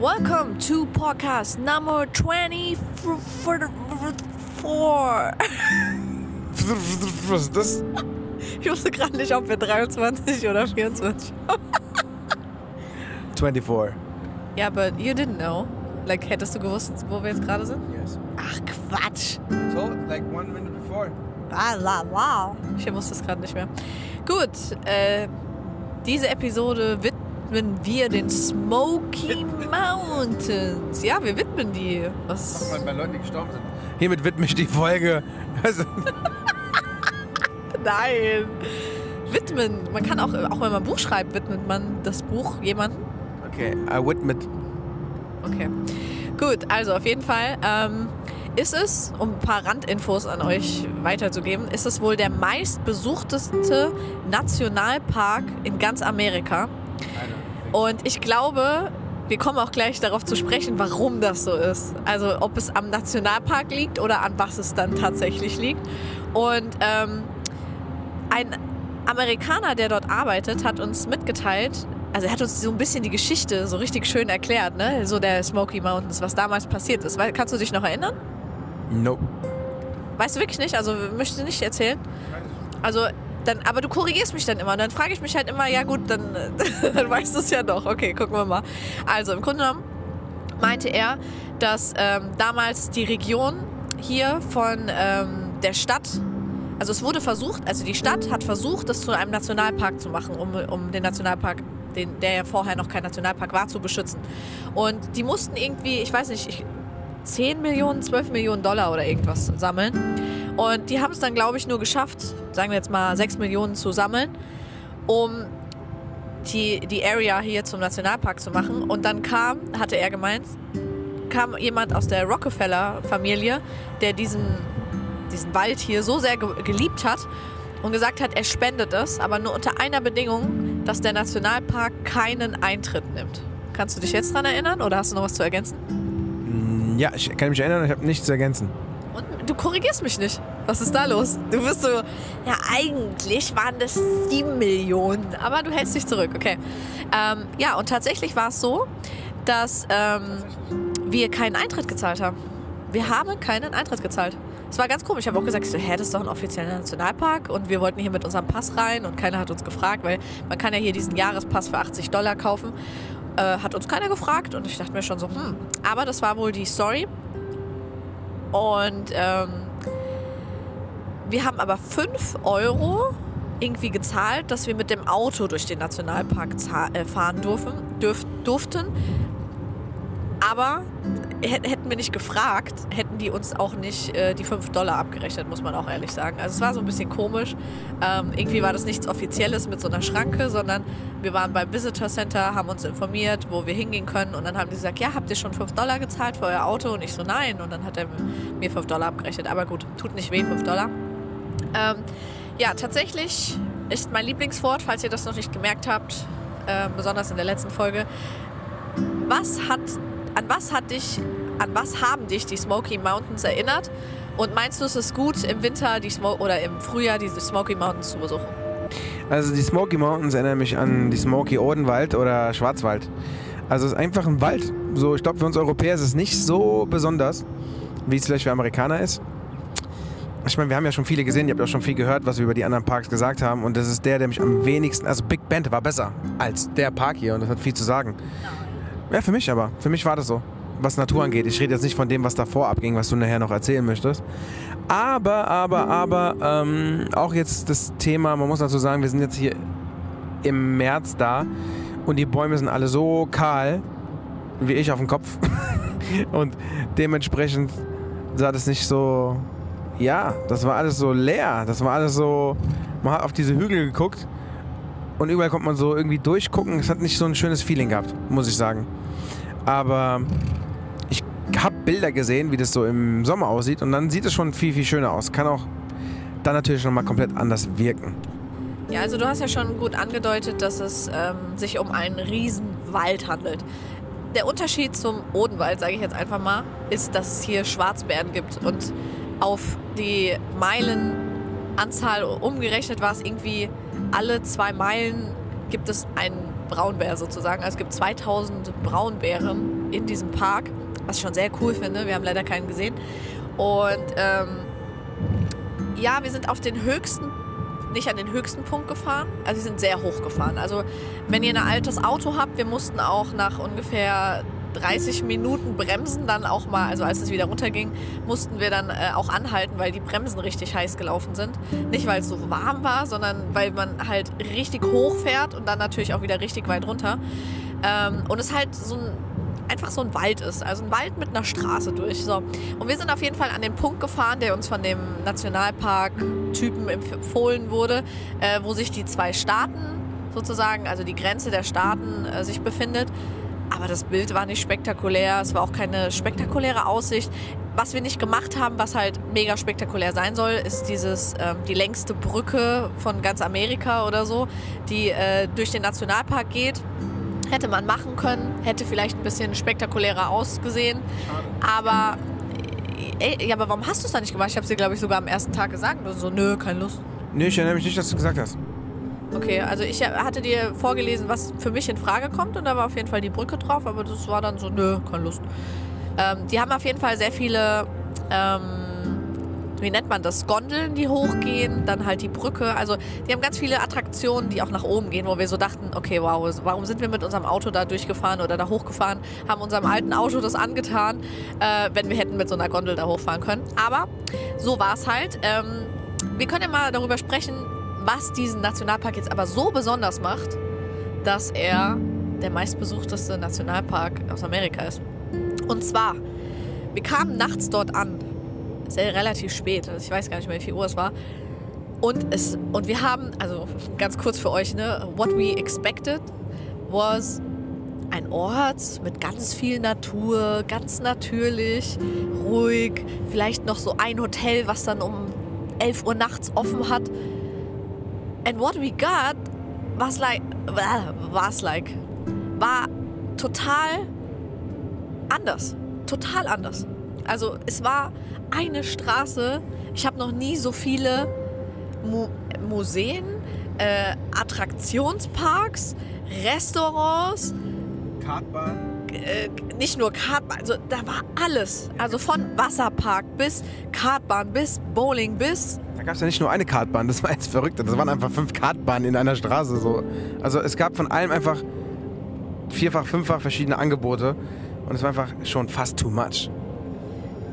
welcome to podcast number 24. Was ist das? Ich wusste gerade nicht, ob wir 23 oder 24 24. Ja, but you didn't know. Like, hättest du gewusst, wo wir jetzt gerade sind? Yes. Ach, Quatsch. So, like one minute before. Ah, la, wow. Ich wusste es gerade nicht mehr. Gut, äh, diese Episode widmen wir den Smoky Mountains. Ja, wir widmen die. Was? Bei Leuten, die gestorben sind. Hiermit widme ich die Folge. Also, Nein. Widmen. Man kann auch, auch wenn man ein Buch schreibt, widmet man das Buch jemandem. okay, I widmet. Okay. Gut, also auf jeden Fall ähm, ist es, um ein paar Randinfos an euch weiterzugeben, ist es wohl der meistbesuchteste Nationalpark in ganz Amerika. Und ich glaube, wir kommen auch gleich darauf zu sprechen, warum das so ist. Also ob es am Nationalpark liegt oder an was es dann tatsächlich liegt. Und ähm, ein Amerikaner, der dort arbeitet, hat uns mitgeteilt, also er hat uns so ein bisschen die Geschichte so richtig schön erklärt, ne? So der Smoky Mountains, was damals passiert ist. Kannst du dich noch erinnern? Nope. Weißt du wirklich nicht? Also möchtest du nicht erzählen? Also dann, aber du korrigierst mich dann immer. Und dann frage ich mich halt immer, ja gut, dann, dann weißt du es ja doch. Okay, gucken wir mal. Also im Grunde genommen meinte er, dass ähm, damals die Region hier von ähm, der Stadt, also es wurde versucht, also die Stadt hat versucht, das zu einem Nationalpark zu machen, um, um den Nationalpark, den, der ja vorher noch kein Nationalpark war, zu beschützen. Und die mussten irgendwie, ich weiß nicht, ich, 10 Millionen, 12 Millionen Dollar oder irgendwas sammeln. Und die haben es dann, glaube ich, nur geschafft, sagen wir jetzt mal 6 Millionen zu sammeln, um die, die Area hier zum Nationalpark zu machen. Und dann kam, hatte er gemeint, kam jemand aus der Rockefeller-Familie, der diesen, diesen Wald hier so sehr ge geliebt hat und gesagt hat, er spendet es, aber nur unter einer Bedingung, dass der Nationalpark keinen Eintritt nimmt. Kannst du dich jetzt dran erinnern oder hast du noch was zu ergänzen? Ja, ich kann mich erinnern, ich habe nichts zu ergänzen. Und du korrigierst mich nicht. Was ist da los? Du bist so, ja, eigentlich waren das 7 Millionen, aber du hältst dich zurück, okay. Ähm, ja, und tatsächlich war es so, dass ähm, wir keinen Eintritt gezahlt haben. Wir haben keinen Eintritt gezahlt. Es war ganz komisch. Ich habe auch gesagt, so, hä, das ist doch ein offizieller Nationalpark und wir wollten hier mit unserem Pass rein und keiner hat uns gefragt, weil man kann ja hier diesen Jahrespass für 80 Dollar kaufen. Äh, hat uns keiner gefragt und ich dachte mir schon so, hm. Aber das war wohl die Story. Und ähm, wir haben aber 5 Euro irgendwie gezahlt, dass wir mit dem Auto durch den Nationalpark äh, fahren dürfen, dürf, durften. Aber hä- hätten wir nicht gefragt, hätten die uns auch nicht äh, die 5 Dollar abgerechnet, muss man auch ehrlich sagen. Also es war so ein bisschen komisch. Ähm, irgendwie war das nichts Offizielles mit so einer Schranke, sondern wir waren beim Visitor Center, haben uns informiert, wo wir hingehen können. Und dann haben die gesagt, ja, habt ihr schon 5 Dollar gezahlt für euer Auto? Und ich so, nein. Und dann hat er mir 5 Dollar abgerechnet. Aber gut, tut nicht weh, 5 Dollar. Ähm, ja, tatsächlich ist mein Lieblingswort, falls ihr das noch nicht gemerkt habt, äh, besonders in der letzten Folge. Was hat, an was hat dich, an was haben dich die Smoky Mountains erinnert? Und meinst du, es ist gut, im Winter die Smo oder im Frühjahr diese Smoky Mountains zu besuchen? Also die Smoky Mountains erinnern mich an die Smoky Odenwald oder Schwarzwald. Also es ist einfach ein Wald. So, ich glaube, für uns Europäer ist es nicht so besonders, wie es vielleicht für Amerikaner ist. Ich meine, wir haben ja schon viele gesehen, ihr habt auch schon viel gehört, was wir über die anderen Parks gesagt haben. Und das ist der, der mich am wenigsten. Also Big Bend war besser als der Park hier und das hat viel zu sagen. Ja, für mich aber. Für mich war das so. Was Natur angeht. Ich rede jetzt nicht von dem, was davor abging, was du nachher noch erzählen möchtest. Aber, aber, aber, ähm, auch jetzt das Thema, man muss dazu sagen, wir sind jetzt hier im März da und die Bäume sind alle so kahl, wie ich auf dem Kopf. und dementsprechend sah das nicht so, ja, das war alles so leer. Das war alles so, man hat auf diese Hügel geguckt und überall konnte man so irgendwie durchgucken. Es hat nicht so ein schönes Feeling gehabt, muss ich sagen. Aber ich habe Bilder gesehen, wie das so im Sommer aussieht und dann sieht es schon viel, viel schöner aus. Kann auch dann natürlich nochmal komplett anders wirken. Ja, also du hast ja schon gut angedeutet, dass es ähm, sich um einen Riesenwald handelt. Der Unterschied zum Odenwald, sage ich jetzt einfach mal, ist, dass es hier Schwarzbären gibt. Und auf die Meilenanzahl umgerechnet war es irgendwie alle zwei Meilen gibt es einen Braunbär sozusagen. Also es gibt 2000 Braunbären in diesem Park, was ich schon sehr cool finde. Wir haben leider keinen gesehen. Und ähm, ja, wir sind auf den höchsten, nicht an den höchsten Punkt gefahren. Also wir sind sehr hoch gefahren. Also wenn ihr ein altes Auto habt, wir mussten auch nach ungefähr 30 Minuten bremsen, dann auch mal, also als es wieder runterging, mussten wir dann äh, auch anhalten, weil die Bremsen richtig heiß gelaufen sind. Nicht, weil es so warm war, sondern weil man halt richtig hoch fährt und dann natürlich auch wieder richtig weit runter. Ähm, und es halt so ein einfach so ein Wald ist. Also ein Wald mit einer Straße durch. So. Und wir sind auf jeden Fall an den Punkt gefahren, der uns von dem Nationalpark-Typen empfohlen wurde, äh, wo sich die zwei Staaten sozusagen, also die Grenze der Staaten äh, sich befindet. Aber das Bild war nicht spektakulär, es war auch keine spektakuläre Aussicht. Was wir nicht gemacht haben, was halt mega spektakulär sein soll, ist dieses ähm, die längste Brücke von ganz Amerika oder so, die äh, durch den Nationalpark geht. Hätte man machen können, hätte vielleicht ein bisschen spektakulärer ausgesehen. Aber, ey, ja, aber warum hast du es dann nicht gemacht? Ich habe es dir, glaube ich, sogar am ersten Tag gesagt. Du so, nö, keine Lust. Nee, ich erinnere mich nicht, dass du gesagt hast. Okay, also ich hatte dir vorgelesen, was für mich in Frage kommt und da war auf jeden Fall die Brücke drauf, aber das war dann so, nö, keine Lust. Ähm, die haben auf jeden Fall sehr viele ähm, wie nennt man das, Gondeln, die hochgehen, dann halt die Brücke. Also die haben ganz viele Attraktionen, die auch nach oben gehen, wo wir so dachten, okay, wow, warum sind wir mit unserem Auto da durchgefahren oder da hochgefahren, haben unserem alten Auto das angetan, äh, wenn wir hätten mit so einer Gondel da hochfahren können. Aber so war es halt. Ähm, wir können ja mal darüber sprechen, was diesen Nationalpark jetzt aber so besonders macht, dass er der meistbesuchteste Nationalpark aus Amerika ist. Und zwar, wir kamen nachts dort an sehr relativ spät. Also ich weiß gar nicht mehr, wie viel Uhr es war. Und, es, und wir haben, also ganz kurz für euch, ne, what we expected was ein Ort mit ganz viel Natur, ganz natürlich, ruhig, vielleicht noch so ein Hotel, was dann um 11 Uhr nachts offen hat. And what we got was like, was like, war total anders, total anders. Also es war eine Straße. Ich habe noch nie so viele Mu Museen, äh, Attraktionsparks, Restaurants. Kartbahn. Äh, nicht nur Kartbahn, also da war alles. Also von Wasserpark bis Kartbahn bis Bowling bis. Da gab es ja nicht nur eine Kartbahn, das war jetzt verrückt. Das waren einfach fünf Kartbahnen in einer Straße. So. Also es gab von allem einfach vierfach, fünffach verschiedene Angebote. Und es war einfach schon fast too much.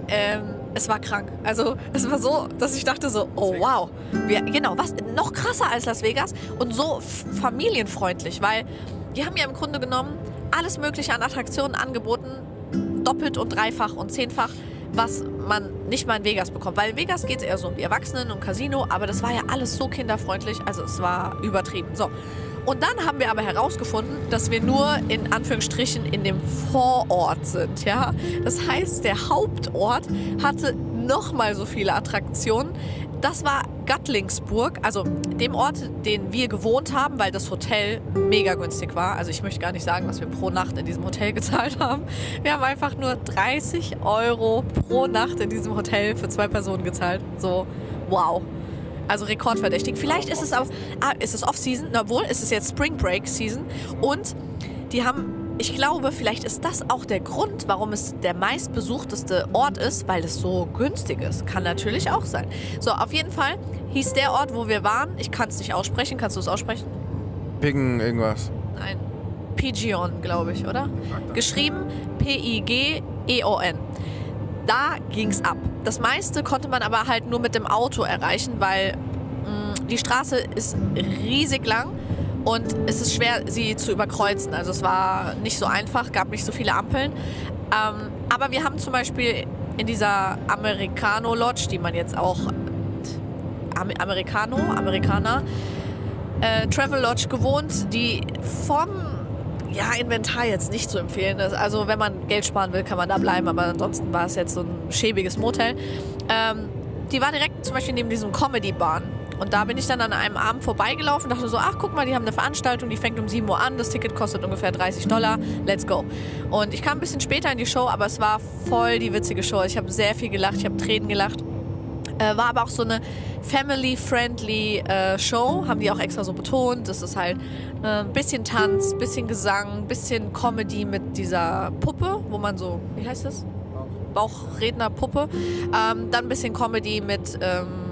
Ähm, es war krank. Also es war so, dass ich dachte so, oh wow. Wir, genau, was noch krasser als Las Vegas und so familienfreundlich, weil die haben ja im Grunde genommen alles Mögliche an Attraktionen angeboten, doppelt und dreifach und zehnfach, was man nicht mal in Vegas bekommt. Weil in Vegas geht es eher so um die Erwachsenen und Casino, aber das war ja alles so kinderfreundlich, also es war übertrieben. So. Und dann haben wir aber herausgefunden, dass wir nur in Anführungsstrichen in dem Vorort sind. Ja? Das heißt, der Hauptort hatte nochmal so viele Attraktionen. Das war Gattlingsburg, also dem Ort, den wir gewohnt haben, weil das Hotel mega günstig war. Also ich möchte gar nicht sagen, was wir pro Nacht in diesem Hotel gezahlt haben. Wir haben einfach nur 30 Euro pro Nacht in diesem Hotel für zwei Personen gezahlt. So, wow. Also rekordverdächtig. Vielleicht ist es auch, ah, ist es Off-Season, obwohl ist es jetzt Spring Break Season und die haben, ich glaube, vielleicht ist das auch der Grund, warum es der meistbesuchteste Ort ist, weil es so günstig ist. Kann natürlich auch sein. So, auf jeden Fall hieß der Ort, wo wir waren, ich kann es nicht aussprechen, kannst du es aussprechen? Ping irgendwas. Nein. Pigeon, glaube ich, oder? Geschrieben P-I-G-E-O-N da ging es ab. Das meiste konnte man aber halt nur mit dem Auto erreichen, weil mh, mm, die Straße ist riesig lang und es ist schwer, sie zu überkreuzen. Also es war nicht so einfach, gab nicht so viele Ampeln. Ähm, aber wir haben zum Beispiel in dieser Americano Lodge, die man jetzt auch Americano, Amerikaner, äh, Travel Lodge gewohnt, die vom ja, Inventar jetzt nicht zu empfehlen ist. Also wenn man Geld sparen will, kann man da bleiben, aber ansonsten war es jetzt so ein schäbiges Motel. Ähm, die war direkt zum Beispiel neben diesem Comedy-Bahn. Und da bin ich dann an einem Abend vorbeigelaufen dachte so, ach guck mal, die haben eine Veranstaltung, die fängt um 7 Uhr an, das Ticket kostet ungefähr 30 Dollar, let's go. Und ich kam ein bisschen später in die Show, aber es war voll die witzige Show. Ich habe sehr viel gelacht, ich habe Tränen gelacht. Äh, war aber auch so eine family-friendly äh, Show, haben die auch extra so betont. Das ist halt ein äh, bisschen Tanz, bisschen Gesang, bisschen Comedy mit dieser Puppe, wo man so, wie heißt das? Bauchrednerpuppe. Ähm, dann ein bisschen Comedy mit ähm,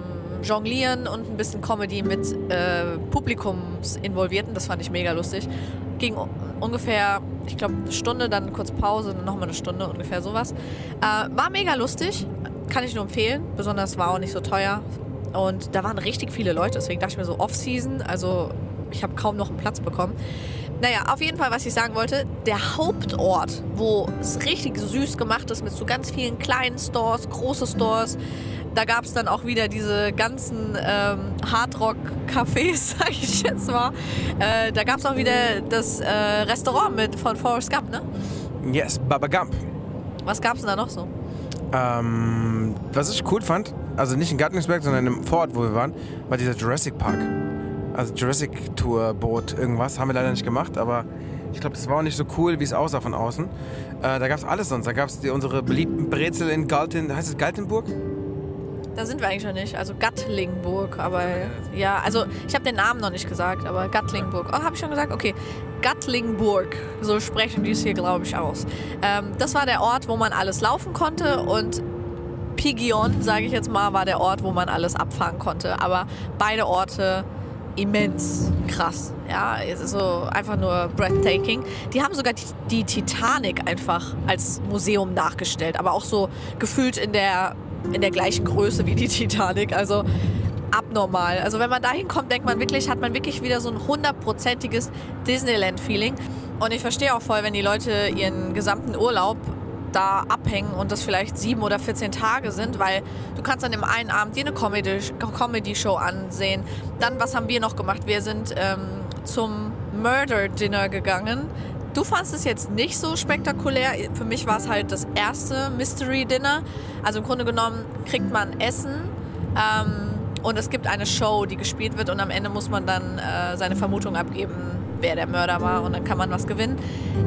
Jonglieren und ein bisschen Comedy mit äh, Publikumsinvolvierten. Das fand ich mega lustig. Ging ungefähr, ich glaube, eine Stunde, dann kurz Pause, dann nochmal eine Stunde, ungefähr sowas. Äh, war mega lustig, kann ich nur empfehlen. Besonders war auch nicht so teuer. Und da waren richtig viele Leute, deswegen dachte ich mir so Off-Season, also ich habe kaum noch einen Platz bekommen. Naja, auf jeden Fall, was ich sagen wollte, der Hauptort, wo es richtig süß gemacht ist mit so ganz vielen kleinen Stores, große Stores, da gab es dann auch wieder diese ganzen ähm, Hardrock-Cafés, sag ich jetzt mal. Äh, da gab es auch wieder das äh, Restaurant mit von Forrest Gump, ne? Yes, Baba Gump. Was gab es denn da noch so? Ähm, was ich cool fand, also nicht in Gartensberg, sondern im Vorort, wo wir waren, war dieser Jurassic Park. Also Jurassic Tour Boot, irgendwas. Haben wir leider nicht gemacht, aber ich glaube, das war auch nicht so cool, wie es aussah von außen. Äh, da gab es alles sonst. Da gab es unsere beliebten Brezel in Galten. Heißt es Galtenburg? Da sind wir eigentlich noch nicht. Also Gattlingburg, aber ja, also ich habe den Namen noch nicht gesagt, aber Gattlingburg. Oh, habe ich schon gesagt? Okay. Gattlingburg, so sprechen die es hier, glaube ich, aus. Ähm, das war der Ort, wo man alles laufen konnte und Pigion, sage ich jetzt mal, war der Ort, wo man alles abfahren konnte. Aber beide Orte immens krass. Ja, es ist so einfach nur breathtaking. Die haben sogar die, die Titanic einfach als Museum nachgestellt, aber auch so gefühlt in der in der gleichen Größe wie die Titanic. Also abnormal. Also wenn man da hinkommt, denkt man wirklich, hat man wirklich wieder so ein hundertprozentiges Disneyland-Feeling. Und ich verstehe auch voll, wenn die Leute ihren gesamten Urlaub da abhängen und das vielleicht sieben oder 14 Tage sind, weil du kannst dann im einen Abend dir eine Comedy-Show Comedy ansehen. Dann, was haben wir noch gemacht? Wir sind ähm, zum Murder-Dinner gegangen. Du fandest es jetzt nicht so spektakulär. Für mich war es halt das erste Mystery Dinner. Also im Grunde genommen kriegt man Essen ähm, und es gibt eine Show, die gespielt wird und am Ende muss man dann äh, seine Vermutung abgeben, wer der Mörder war und dann kann man was gewinnen.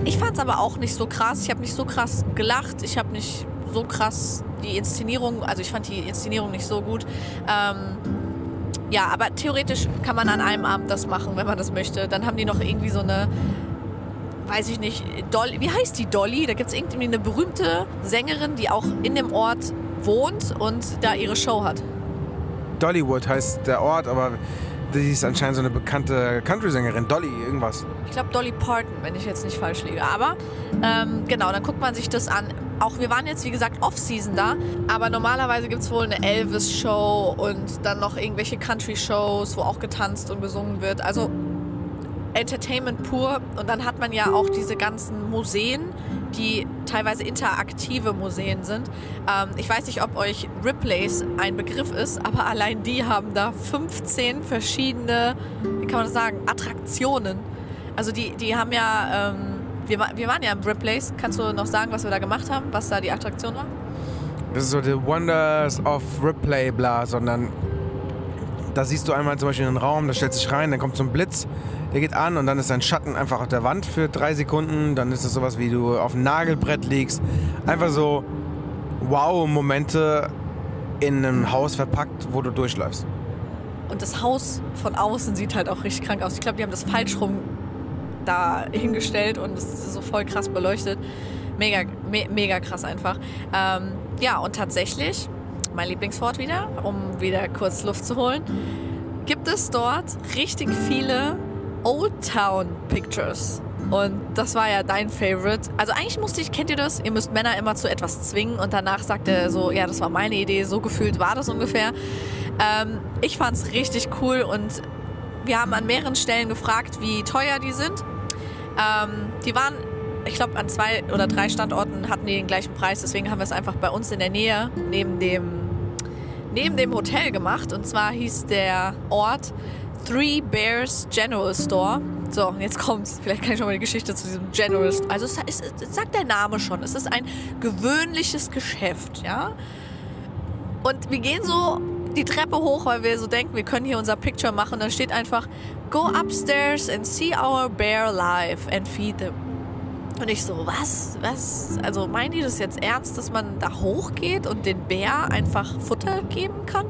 Ich fand es aber auch nicht so krass. Ich habe nicht so krass gelacht. Ich habe nicht so krass die Inszenierung, also ich fand die Inszenierung nicht so gut. Ähm, ja, aber theoretisch kann man an einem Abend das machen, wenn man das möchte. Dann haben die noch irgendwie so eine weiß ich nicht, Dolly, wie heißt die Dolly? Da gibt es irgendwie eine berühmte Sängerin, die auch in dem Ort wohnt und da ihre Show hat. Dollywood heißt der Ort, aber die ist anscheinend so eine bekannte Country-Sängerin. Dolly, irgendwas. Ich glaube Dolly Parton, wenn ich jetzt nicht falsch liege. Aber ähm, genau, dann guckt man sich das an. Auch wir waren jetzt, wie gesagt, Off-Season da, aber normalerweise gibt es wohl eine Elvis-Show und dann noch irgendwelche Country-Shows, wo auch getanzt und gesungen wird. Also Entertainment pur. Und dann hat man ja auch diese ganzen Museen, die teilweise interaktive Museen sind. Ähm, ich weiß nicht, ob euch Riplays ein Begriff ist, aber allein die haben da 15 verschiedene, wie kann man das sagen, Attraktionen. Also die, die haben ja, ähm, wir, wir waren ja im Riplays. Kannst du noch sagen, was wir da gemacht haben, was da die Attraktion war? Das ist so the Wonders of Ripley, bla, sondern da siehst du einmal zum Beispiel einen Raum, da stellt sich rein, dann kommt so ein Blitz, der geht an und dann ist ein Schatten einfach auf der Wand für drei Sekunden. Dann ist es sowas wie du auf einem Nagelbrett liegst. Einfach so Wow-Momente in einem Haus verpackt, wo du durchläufst. Und das Haus von außen sieht halt auch richtig krank aus. Ich glaube, die haben das falsch rum da hingestellt und es ist so voll krass beleuchtet. Mega, me mega krass einfach. Ähm, ja, und tatsächlich, mein Lieblingswort wieder, um wieder kurz Luft zu holen, gibt es dort richtig viele Old Town Pictures. Und das war ja dein Favorite. Also eigentlich musste ich, kennt ihr das? Ihr müsst Männer immer zu etwas zwingen und danach sagt er so, ja, das war meine Idee, so gefühlt war das ungefähr. Ähm, ich es richtig cool und wir haben an mehreren Stellen gefragt, wie teuer die sind. Ähm, die waren, ich glaube, an zwei oder drei Standorten hatten die den gleichen Preis, deswegen haben wir es einfach bei uns in der Nähe neben dem, neben dem Hotel gemacht. Und zwar hieß der Ort Three Bears General Store. So, jetzt kommt's. Vielleicht kann ich schon mal die Geschichte zu diesem General Store. Also, es, es, es sagt der Name schon. Es ist ein gewöhnliches Geschäft, ja. Und wir gehen so die Treppe hoch, weil wir so denken, wir können hier unser Picture machen. Da steht einfach, go upstairs and see our bear live and feed them. Und ich so, was? Was? Also meinen die das jetzt ernst, dass man da hochgeht und den Bär einfach Futter geben kann?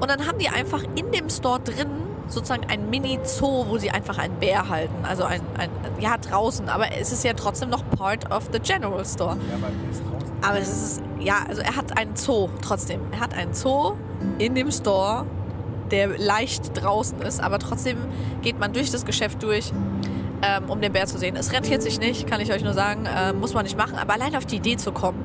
Und dann haben die einfach in dem Store drin sozusagen ein Mini-Zoo, wo sie einfach einen Bär halten. Also ein, ein, ja, draußen, aber es ist ja trotzdem noch part of the General Store. Ja, aber ist draußen. Aber es ist, ja, also er hat einen Zoo trotzdem. Er hat einen Zoo in dem Store, der leicht draußen ist, aber trotzdem geht man durch das Geschäft durch, ähm, um den Bär zu sehen. Es rentiert sich nicht, kann ich euch nur sagen, äh, muss man nicht machen, aber allein auf die Idee zu kommen,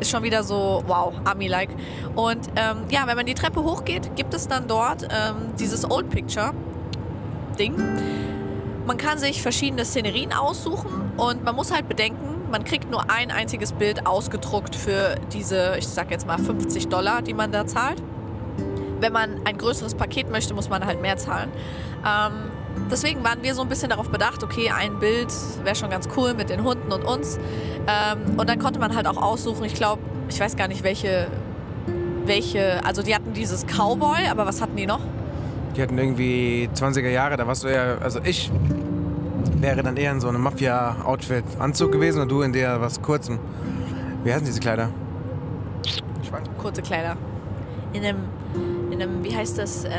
ist schon wieder so, wow, Army-like. Und ähm, ja, wenn man die Treppe hochgeht, gibt es dann dort ähm, dieses Old Picture-Ding. Man kann sich verschiedene Szenerien aussuchen und man muss halt bedenken, man kriegt nur ein einziges Bild ausgedruckt für diese, ich sag jetzt mal 50 Dollar, die man da zahlt. Wenn man ein größeres Paket möchte, muss man halt mehr zahlen. Ähm, deswegen waren wir so ein bisschen darauf bedacht, okay, ein Bild wäre schon ganz cool mit den Hunden und uns. Ähm, und dann konnte man halt auch aussuchen, ich glaube, ich weiß gar nicht, welche, welche, also die hatten dieses Cowboy, aber was hatten die noch? Die hatten irgendwie 20er Jahre, da warst du eher, also ich wäre dann eher in so einem Mafia-Outfit-Anzug gewesen und du in der was kurzem. Wie heißen diese Kleider? Kurze Kleider. In einem, in einem, wie heißt das, äh,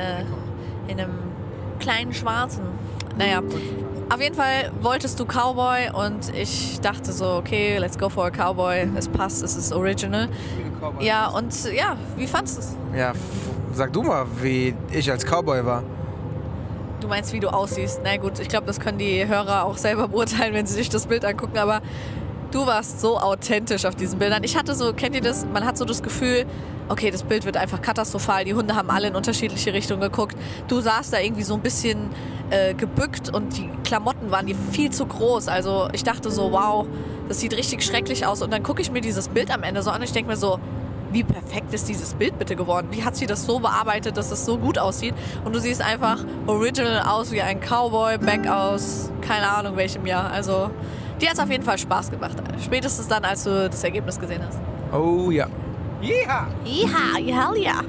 in einem kleinen schwarzen. Naja, auf jeden Fall wolltest du Cowboy und ich dachte so, okay, let's go for a Cowboy. Es passt, es ist original. Ja, und ja, wie fandest du es? Ja, sag du mal, wie ich als Cowboy war. Du meinst, wie du aussiehst. Na gut, ich glaube, das können die Hörer auch selber beurteilen, wenn sie sich das Bild angucken, aber du warst so authentisch auf diesen Bildern. Ich hatte so, kennt ihr das? Man hat so das Gefühl, okay, das Bild wird einfach katastrophal. Die Hunde haben alle in unterschiedliche Richtungen geguckt. Du saßt da irgendwie so ein bisschen äh, gebückt und die Klamotten waren dir viel zu groß. Also ich dachte so, wow, das sieht richtig schrecklich aus. Und dann gucke ich mir dieses Bild am Ende so an und ich denke mir so, wie perfekt ist dieses Bild bitte geworden? Wie hat sie das so bearbeitet, dass es so gut aussieht? Und du siehst einfach original aus wie ein Cowboy, back aus keine Ahnung welchem Jahr. Also, dir hat es auf jeden Fall Spaß gemacht. Spätestens dann, als du das Ergebnis gesehen hast. Oh ja. Yeah! Ja, hell ja.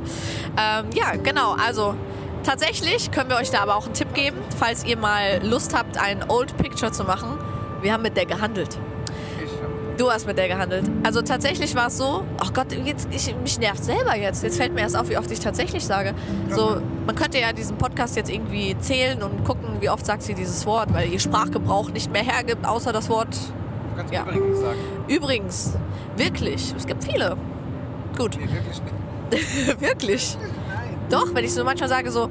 Ähm, ja, genau. Also, tatsächlich können wir euch da aber auch einen Tipp geben, falls ihr mal Lust habt, ein Old Picture zu machen. Wir haben mit der gehandelt. Du hast mit der gehandelt. Also tatsächlich war es so, ach Gott, jetzt, ich, mich nervt selber jetzt. Jetzt fällt mir erst auf, wie oft ich tatsächlich sage. So, man könnte ja diesen Podcast jetzt irgendwie zählen und gucken, wie oft sagt sie dieses Wort, weil ihr Sprachgebrauch nicht mehr hergibt, außer das Wort Du kannst Ja. übrigens sagen. übrigens. Wirklich. Es gibt viele. Gut. Nee, wirklich nicht. wirklich. Doch, wenn ich so manchmal sage so,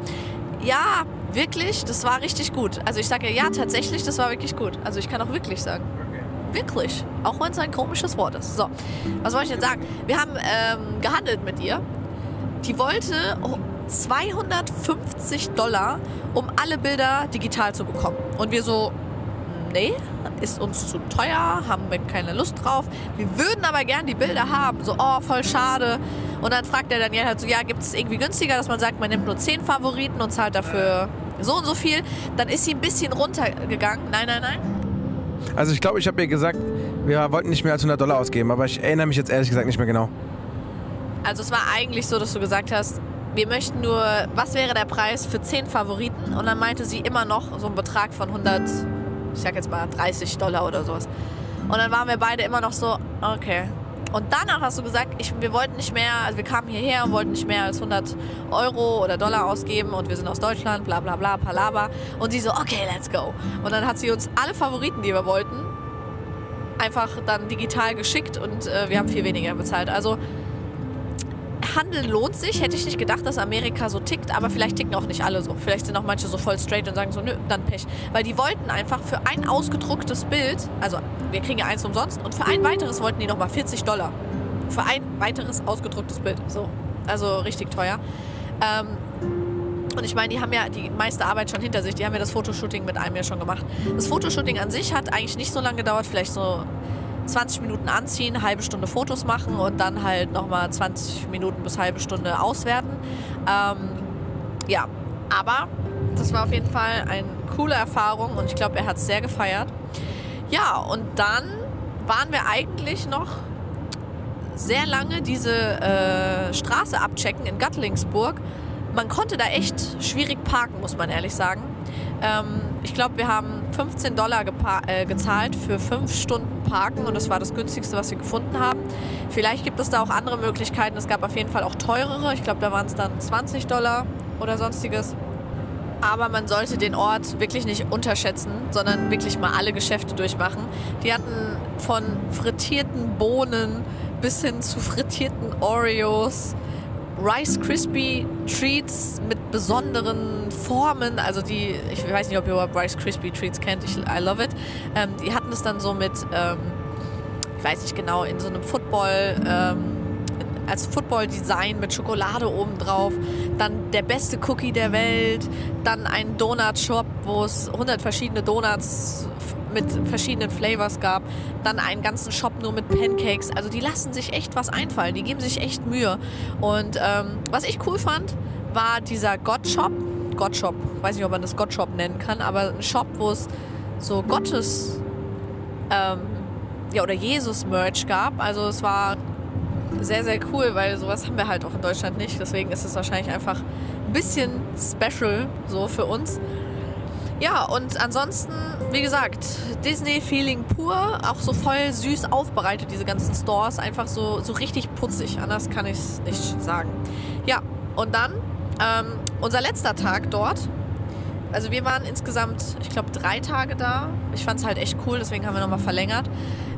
ja, wirklich, das war richtig gut. Also ich sage ja, tatsächlich, das war wirklich gut. Also ich kann auch wirklich sagen. Wirklich. Auch wenn es ein komisches Wort ist. So, was wollte ich jetzt sagen? Wir haben ähm, gehandelt mit ihr. Die wollte 250 Dollar, um alle Bilder digital zu bekommen. Und wir so, nee, ist uns zu teuer, haben wir keine Lust drauf. Wir würden aber gern die Bilder haben. So, oh, voll schade. Und dann fragt der Daniel halt so, ja, gibt es irgendwie günstiger, dass man sagt, man nimmt nur 10 Favoriten und zahlt dafür so und so viel. Dann ist sie ein bisschen runtergegangen. Nein, nein, nein. Also ich glaube, ich habe ihr gesagt, wir wollten nicht mehr als 100 Dollar ausgeben, aber ich erinnere mich jetzt ehrlich gesagt nicht mehr genau. Also es war eigentlich so, dass du gesagt hast, wir möchten nur, was wäre der Preis für 10 Favoriten? Und dann meinte sie immer noch so einen Betrag von 100, ich sag jetzt mal 30 Dollar oder sowas. Und dann waren wir beide immer noch so, okay. Und danach hast du gesagt, ich, wir wollten nicht mehr, also wir kamen hierher und wollten nicht mehr als 100 Euro oder Dollar ausgeben und wir sind aus Deutschland, bla bla bla, Palaba. Und sie so, okay, let's go. Und dann hat sie uns alle Favoriten, die wir wollten, einfach dann digital geschickt und äh, wir haben viel weniger bezahlt. Also Handel lohnt sich. Hätte ich nicht gedacht, dass Amerika so tickt, aber vielleicht ticken auch nicht alle so. Vielleicht sind auch manche so voll straight und sagen so, nö, dann Pech. Weil die wollten einfach für ein ausgedrucktes Bild, also wir kriegen ja eins umsonst, und für ein weiteres wollten die nochmal 40 Dollar. Für ein weiteres ausgedrucktes Bild. So. Also richtig teuer. Ähm, und ich meine, die haben ja die meiste Arbeit schon hinter sich. Die haben ja das Fotoshooting mit einem ja schon gemacht. Das Fotoshooting an sich hat eigentlich nicht so lange gedauert, vielleicht so 20 Minuten anziehen, halbe Stunde Fotos machen und dann halt nochmal 20 Minuten bis halbe Stunde auswerten. Ähm, ja, aber das war auf jeden Fall eine coole Erfahrung und ich glaube, er hat es sehr gefeiert. Ja, und dann waren wir eigentlich noch sehr lange diese äh, Straße abchecken in Gattlingsburg. Man konnte da echt schwierig parken, muss man ehrlich sagen. Ähm, ich glaube, wir haben 15 Dollar äh, gezahlt für fünf Stunden Parken und das war das günstigste, was wir gefunden haben. Vielleicht gibt es da auch andere Möglichkeiten. Es gab auf jeden Fall auch teurere. Ich glaube, da waren es dann 20 Dollar oder sonstiges. aber man sollte den Ort wirklich nicht unterschätzen, sondern wirklich mal alle Geschäfte durchmachen. Die hatten von frittierten Bohnen bis hin zu frittierten Oreos, Rice Krispie Treats mit besonderen Formen. Also die, ich weiß nicht, ob ihr überhaupt Rice Krispie Treats kennt, ich, I love it. Ähm, die hatten es dann so mit, ähm, ich weiß nicht genau, in so einem Football. Ähm, als Football-Design mit Schokolade obendrauf, dann der beste Cookie der Welt, dann ein Donut-Shop, wo es 100 verschiedene Donuts mit verschiedenen Flavors gab, dann einen ganzen Shop nur mit Pancakes. Also die lassen sich echt was einfallen, die geben sich echt Mühe. Und ähm, was ich cool fand, war dieser God-Shop. God-Shop, weiß nicht, ob man das God-Shop nennen kann, aber ein Shop, wo es so Gottes ähm, ja, oder Jesus-Merch gab. Also es war sehr, sehr cool, weil sowas haben wir halt auch in Deutschland nicht. Deswegen ist es wahrscheinlich einfach ein bisschen special so für uns. Ja, und ansonsten, wie gesagt, Disney-Feeling pur, auch so voll süß aufbereitet, diese ganzen Stores, einfach so, so richtig putzig, anders kann ich es nicht sagen. Ja, und dann ähm, unser letzter Tag dort. Also wir waren insgesamt, ich glaube, drei Tage da. Ich fand es halt echt cool, deswegen haben wir nochmal verlängert.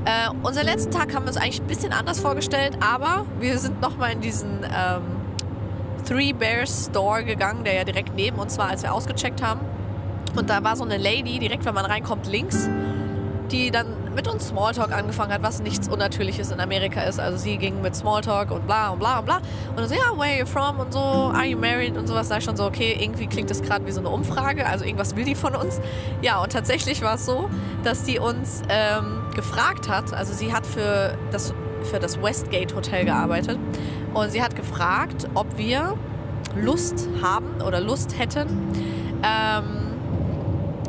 Äh, unser letzten Tag haben wir uns eigentlich ein bisschen anders vorgestellt, aber wir sind nochmal in diesen ähm, Three Bears Store gegangen, der ja direkt neben uns war, als wir ausgecheckt haben. Und da war so eine Lady, direkt wenn man reinkommt, links, die dann mit uns Smalltalk angefangen hat, was nichts Unnatürliches in Amerika ist. Also sie ging mit Smalltalk und bla und bla und bla. Und dann so, ja, where are you from und so, are you married und sowas. Da ich schon so, okay, irgendwie klingt das gerade wie so eine Umfrage, also irgendwas will die von uns. Ja, und tatsächlich war es so, dass die uns ähm, gefragt hat, also sie hat für das, für das Westgate Hotel gearbeitet und sie hat gefragt, ob wir Lust haben oder Lust hätten, ähm,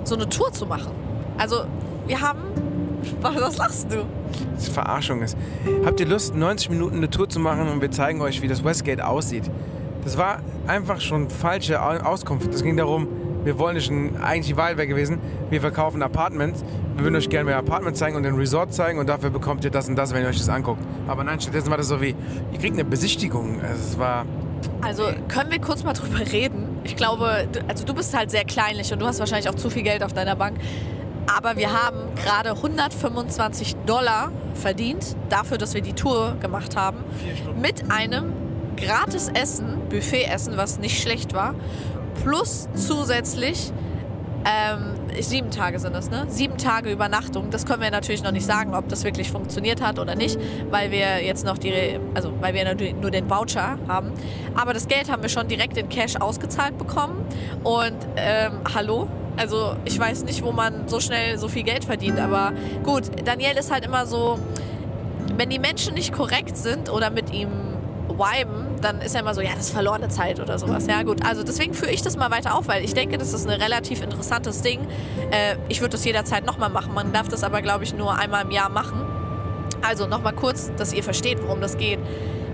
so eine Tour zu machen. Also wir haben, was lachst du? Das ist Verarschung ist. Habt ihr Lust, 90 Minuten eine Tour zu machen und wir zeigen euch, wie das Westgate aussieht? Das war einfach schon falsche Auskunft. Es ging darum, wir wollen nicht, eigentlich die Wahl wäre gewesen, wir verkaufen Apartments, wir würden euch gerne mehr Apartments zeigen und ein Resort zeigen und dafür bekommt ihr das und das, wenn ihr euch das anguckt. Aber nein, stattdessen war das so wie, ihr kriegt eine Besichtigung. Also es war... Also können wir kurz mal drüber reden? Ich glaube, also du bist halt sehr kleinlich und du hast wahrscheinlich auch zu viel Geld auf deiner Bank. Aber wir haben gerade 125 Dollar verdient dafür, dass wir die Tour gemacht haben. Mit einem gratis Essen, Buffet-Essen, was nicht schlecht war. Plus zusätzlich ähm, sieben Tage sind es, ne? Sieben Tage Übernachtung. Das können wir natürlich noch nicht sagen, ob das wirklich funktioniert hat oder nicht, weil wir jetzt noch die, also weil wir nur den Voucher haben. Aber das Geld haben wir schon direkt in Cash ausgezahlt bekommen. Und ähm, hallo, also ich weiß nicht, wo man so schnell so viel Geld verdient, aber gut, Daniel ist halt immer so, wenn die Menschen nicht korrekt sind oder mit ihm viben, dann ist ja immer so, ja, das ist verlorene Zeit oder sowas. Ja, gut. Also deswegen führe ich das mal weiter auf, weil ich denke, das ist ein relativ interessantes Ding. Äh, ich würde das jederzeit nochmal machen. Man darf das aber, glaube ich, nur einmal im Jahr machen. Also nochmal kurz, dass ihr versteht, worum das geht.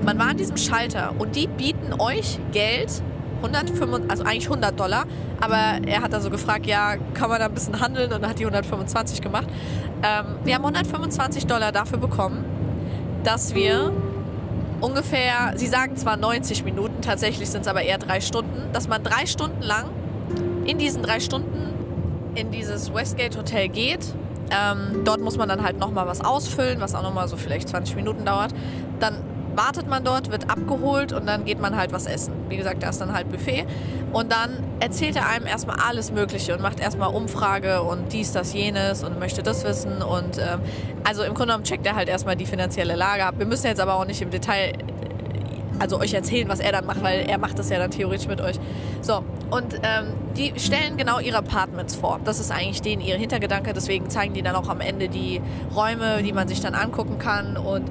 Man war an diesem Schalter und die bieten euch Geld 105, also eigentlich 100 Dollar, aber er hat dann so gefragt, ja, kann man da ein bisschen handeln und hat die 125 gemacht. Ähm, wir haben 125 Dollar dafür bekommen, dass wir ungefähr, sie sagen zwar 90 Minuten, tatsächlich sind es aber eher drei Stunden, dass man drei Stunden lang in diesen drei Stunden in dieses Westgate Hotel geht. Ähm, dort muss man dann halt nochmal was ausfüllen, was auch nochmal so vielleicht 20 Minuten dauert. Dann wartet man dort, wird abgeholt und dann geht man halt was essen. Wie gesagt, da ist dann halt Buffet. Und dann erzählt er einem erstmal alles Mögliche und macht erstmal Umfrage und dies, das, jenes und möchte das wissen. Und ähm, also im Grunde genommen checkt er halt erstmal die finanzielle Lage ab. Wir müssen jetzt aber auch nicht im Detail also euch erzählen, was er dann macht, weil er macht das ja dann theoretisch mit euch. So, und ähm, die stellen genau ihre Apartments vor. Das ist eigentlich denen ihr Hintergedanke, deswegen zeigen die dann auch am Ende die Räume, die man sich dann angucken kann und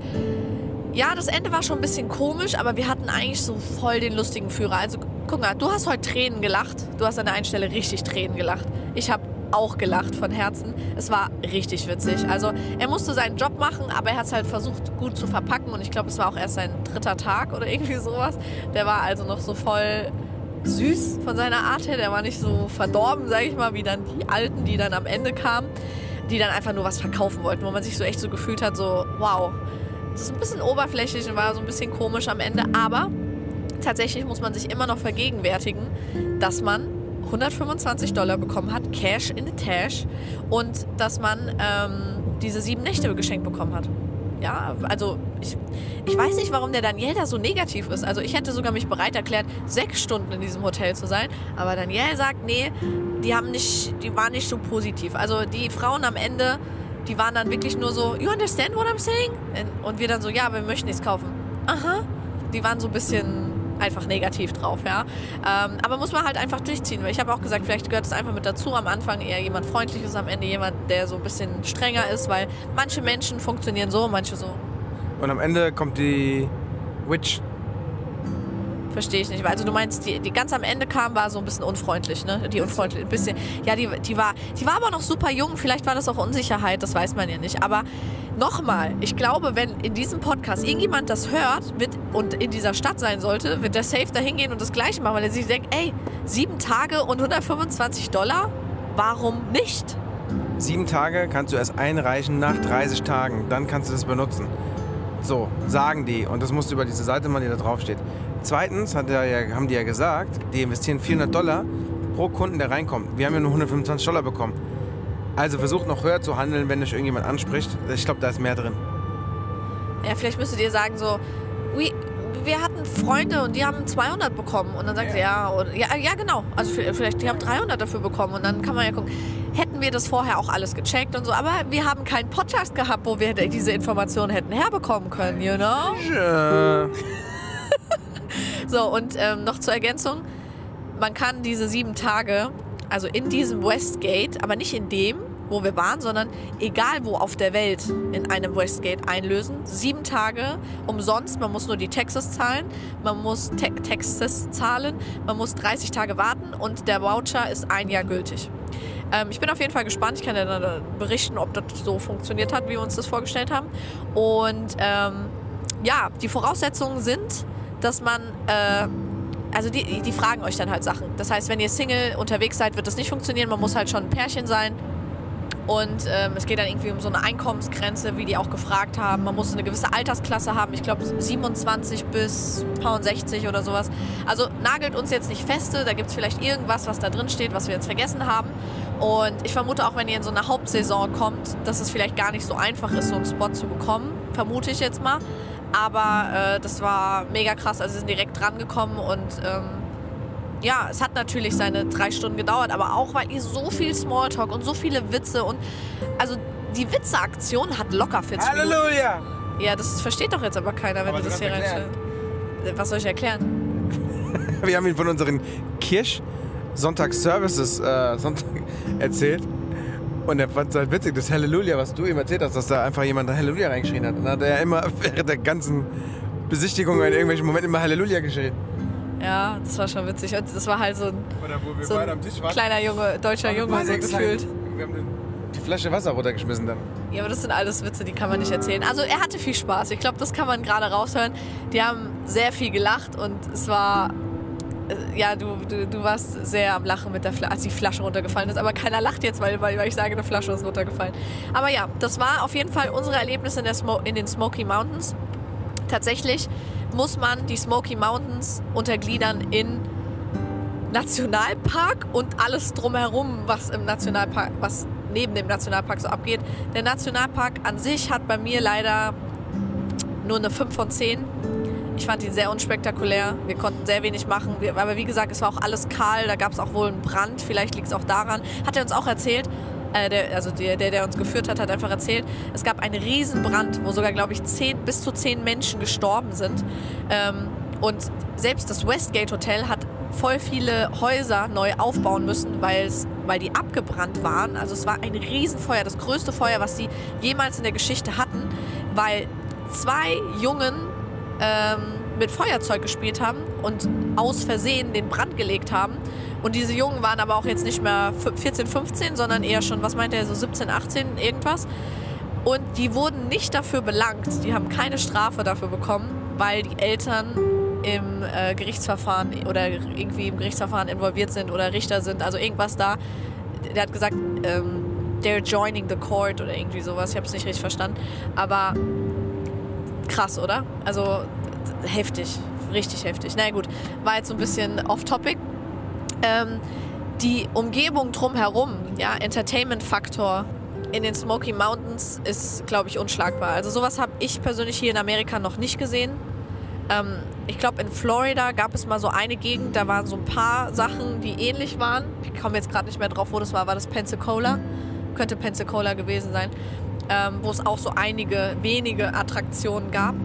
ja, das Ende war schon ein bisschen komisch, aber wir hatten eigentlich so voll den lustigen Führer. Also guck mal, du hast heute Tränen gelacht. Du hast an der einen Stelle richtig Tränen gelacht. Ich habe auch gelacht von Herzen. Es war richtig witzig. Also er musste seinen Job machen, aber er hat es halt versucht gut zu verpacken und ich glaube, es war auch erst sein dritter Tag oder irgendwie sowas. Der war also noch so voll süß von seiner Art her. Der war nicht so verdorben, sage ich mal, wie dann die Alten, die dann am Ende kamen, die dann einfach nur was verkaufen wollten, wo man sich so echt so gefühlt hat, so wow, das ist ein bisschen oberflächlich und war so ein bisschen komisch am Ende, aber tatsächlich muss man sich immer noch vergegenwärtigen, dass man 125 Dollar bekommen hat, Cash in the Tash, und dass man ähm, diese sieben Nächte geschenkt bekommen hat. Ja, also ich, ich weiß nicht, warum der Daniel da so negativ ist. Also ich hätte sogar mich bereit erklärt, sechs Stunden in diesem Hotel zu sein. Aber Daniel sagt, nee, die haben nicht, die waren nicht so positiv. Also die Frauen am Ende, die waren dann wirklich nur so, you understand what I'm saying? Und wir dann so, ja, wir möchten nichts kaufen. Aha. Die waren so ein bisschen einfach negativ drauf, ja. Ähm, aber muss man halt einfach durchziehen, weil ich habe auch gesagt, vielleicht gehört es einfach mit dazu. Am Anfang eher jemand Freundliches, am Ende jemand, der so ein bisschen strenger ist, weil manche Menschen funktionieren so, manche so. Und am Ende kommt die Witch Verstehe ich nicht. Also du meinst, die, die ganz am Ende kam, war so ein bisschen unfreundlich, ne? Die unfreundlich, ein bisschen. Ja, die, die war, die war aber noch super jung. Vielleicht war das auch Unsicherheit, das weiß man ja nicht. Aber nochmal, ich glaube, wenn in diesem Podcast irgendjemand das hört wird, und in dieser Stadt sein sollte, wird der safe da hingehen und das Gleiche machen, weil er sich denkt, ey, sieben Tage und 125 Dollar, warum nicht? Sieben Tage kannst du erst einreichen nach 30 Tagen, dann kannst du das benutzen. So, sagen die. Und das musst du über diese Seite machen, die da drauf steht. Zweitens ja, haben die ja gesagt, die investieren 400 Dollar pro Kunden, der reinkommt. Wir haben ja nur 125 Dollar bekommen. Also versucht noch höher zu handeln, wenn dich irgendjemand anspricht. Ich glaube, da ist mehr drin. Ja, vielleicht müsstet ihr sagen so, we, wir hatten Freunde und die haben 200 bekommen. Und dann sagt ja. sie, ja, ja, ja, genau. Also vielleicht, die haben 300 dafür bekommen. Und dann kann man ja gucken, hätten wir das vorher auch alles gecheckt und so. Aber wir haben keinen Podcast gehabt, wo wir diese Informationen hätten herbekommen können, you know? Ja. So, und ähm, noch zur Ergänzung. Man kann diese sieben Tage, also in diesem Westgate, aber nicht in dem, wo wir waren, sondern egal wo auf der Welt in einem Westgate einlösen. Sieben Tage umsonst. Man muss nur die Texas zahlen. Man muss Te Texas zahlen. Man muss 30 Tage warten und der Voucher ist ein Jahr gültig. Ähm, ich bin auf jeden Fall gespannt. Ich kann ja dann berichten, ob das so funktioniert hat, wie wir uns das vorgestellt haben. Und ähm, ja, die Voraussetzungen sind, dass man, äh, also die, die fragen euch dann halt Sachen. Das heißt, wenn ihr Single unterwegs seid, wird das nicht funktionieren. Man muss halt schon ein Pärchen sein. Und ähm, es geht dann irgendwie um so eine Einkommensgrenze, wie die auch gefragt haben. Man muss eine gewisse Altersklasse haben. Ich glaube 27 bis 60 oder sowas. Also nagelt uns jetzt nicht feste. Da gibt es vielleicht irgendwas, was da drin steht, was wir jetzt vergessen haben. Und ich vermute auch, wenn ihr in so eine Hauptsaison kommt, dass es vielleicht gar nicht so einfach ist, so einen Spot zu bekommen. Vermute ich jetzt mal. Aber äh, das war mega krass. Also sie sind direkt dran gekommen und ähm, ja, es hat natürlich seine drei Stunden gedauert, aber auch weil ihr so viel Smalltalk und so viele Witze und also die Witzeaktion hat locker 40 Halleluja! Minuten. Ja, das versteht doch jetzt aber keiner, wenn aber du das hier reinstellst. Was soll ich erklären? Wir haben ihn von unseren Kirch-Sonntags-Services äh, Sonntag erzählt. Und er fand es halt witzig, das Halleluja, was du ihm erzählt hast, dass da einfach jemand Halleluja reingeschrien hat. Und dann hat er immer während der ganzen Besichtigung in irgendwelchen Momenten immer Halleluja geschrien. Ja, das war schon witzig. Und das war halt so ein, so ein kleiner Junge, deutscher Junge so gefühlt. Wir haben die Flasche Wasser runtergeschmissen dann. Ja, aber das sind alles Witze, die kann man nicht erzählen. Also er hatte viel Spaß. Ich glaube, das kann man gerade raushören. Die haben sehr viel gelacht und es war ja, du, du, du warst sehr am Lachen mit der Flasche, als die Flasche runtergefallen ist. Aber keiner lacht jetzt, weil, weil, ich sage, eine Flasche ist runtergefallen. Aber ja, das war auf jeden Fall unsere Erlebnisse in, der Smo in den Smoky Mountains. Tatsächlich muss man die Smoky Mountains untergliedern in Nationalpark und alles drumherum, was im Nationalpark, was neben dem Nationalpark so abgeht. Der Nationalpark an sich hat bei mir leider nur eine 5 von 10 ich fand ihn sehr unspektakulär. Wir konnten sehr wenig machen. aber wie gesagt, es war auch alles kahl. Da gab es auch wohl einen Brand. Vielleicht liegt es auch daran. Hat er uns auch erzählt. Äh, der, also der, der, der uns geführt hat, hat einfach erzählt, es gab einen Riesenbrand, wo sogar, glaube ich, zehn, bis zu zehn Menschen gestorben sind. Ähm, und selbst das Westgate Hotel hat voll viele Häuser neu aufbauen müssen, weil die abgebrannt waren. Also es war ein Riesenfeuer, das größte Feuer, was sie jemals in der Geschichte hatten, weil zwei Jungen ähm, mit Feuerzeug gespielt haben und aus Versehen den Brand gelegt haben. Und diese Jungen waren aber auch jetzt nicht mehr 14, 15, sondern eher schon, was meint er, so 17, 18, irgendwas. Und die wurden nicht dafür belangt, die haben keine Strafe dafür bekommen, weil die Eltern im äh, Gerichtsverfahren oder irgendwie im Gerichtsverfahren involviert sind oder Richter sind, also irgendwas da. Der hat gesagt, ähm, they're joining the court oder irgendwie sowas. Ich habe es nicht richtig verstanden. Aber krass, oder? Also heftig, richtig heftig. Na naja, gut, war jetzt so ein bisschen off-topic. Ähm, Die Umgebung drumherum, ja, Entertainment-Faktor in den Smoky Mountains ist, glaube ich, unschlagbar. Also sowas habe ich persönlich hier in Amerika noch nicht gesehen. Ähm, ich glaube, in Florida gab es mal so eine Gegend, da waren so ein paar Sachen, die ähnlich waren. Ich komme jetzt gerade nicht mehr drauf, wo das war. War das Pensacola? Könnte Pensacola gewesen sein. Ähm, wo es auch so einige wenige Attraktionen gab.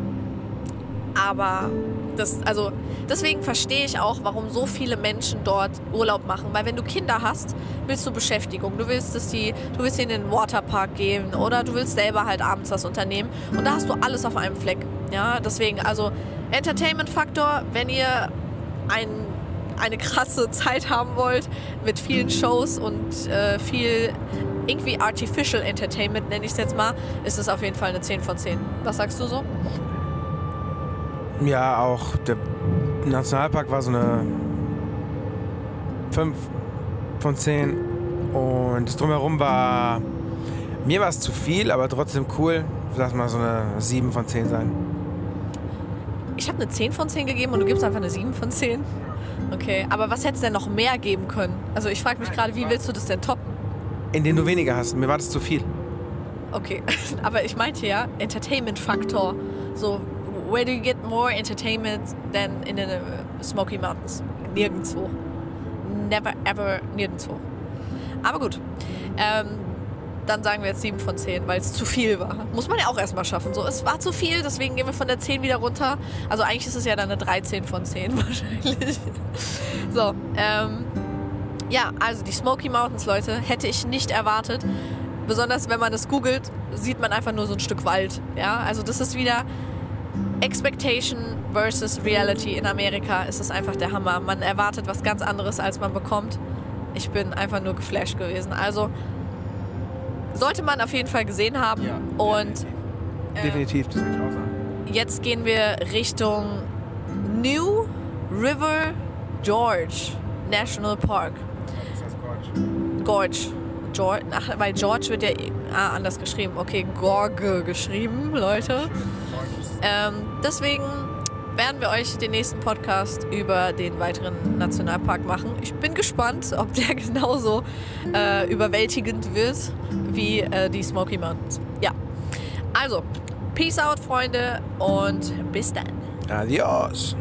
Aber das, also deswegen verstehe ich auch, warum so viele Menschen dort Urlaub machen. Weil wenn du Kinder hast, willst du Beschäftigung. Du willst, dass die, du willst in den Waterpark gehen oder du willst selber halt abends was unternehmen. Und da hast du alles auf einem Fleck. Ja, deswegen, also Entertainment-Faktor, wenn ihr ein, eine krasse Zeit haben wollt mit vielen Shows und äh, viel irgendwie Artificial Entertainment, nenne ich es jetzt mal, ist es auf jeden Fall eine 10 von 10. Was sagst du so? Ja, auch der Nationalpark war so eine 5 von 10. Und das Drumherum war. Mir war es zu viel, aber trotzdem cool. Lass mal so eine 7 von 10 sein. Ich habe eine 10 von 10 gegeben und du gibst einfach eine 7 von 10. Okay, aber was hätte es denn noch mehr geben können? Also ich frage mich gerade, wie willst du das denn toppen? In denen du weniger hast. Mir war das zu viel. Okay, aber ich meinte ja Entertainment-Faktor. So, where do you get more entertainment than in the Smoky Mountains? Nirgendwo. Never, ever, nirgendwo. Aber gut. Ähm, dann sagen wir jetzt 7 von 10, weil es zu viel war. Muss man ja auch erstmal schaffen. So, es war zu viel, deswegen gehen wir von der 10 wieder runter. Also eigentlich ist es ja dann eine 13 von 10 wahrscheinlich. So, ähm, ja, also die Smoky Mountains, Leute, hätte ich nicht erwartet. Besonders wenn man das googelt, sieht man einfach nur so ein Stück Wald. Ja, also das ist wieder Expectation versus Reality. In Amerika ist es einfach der Hammer. Man erwartet was ganz anderes, als man bekommt. Ich bin einfach nur geflasht gewesen. Also sollte man auf jeden Fall gesehen haben. Ja, Und äh, Definitiv, das würde ich auch sagen. jetzt gehen wir Richtung New River George National Park. Gorge. George, ach, weil George wird ja ah, anders geschrieben. Okay, Gorge geschrieben, Leute. Ähm, deswegen werden wir euch den nächsten Podcast über den weiteren Nationalpark machen. Ich bin gespannt, ob der genauso äh, überwältigend wird wie äh, die Smoky Mountains. Ja, also, peace out, Freunde, und bis dann. Adios.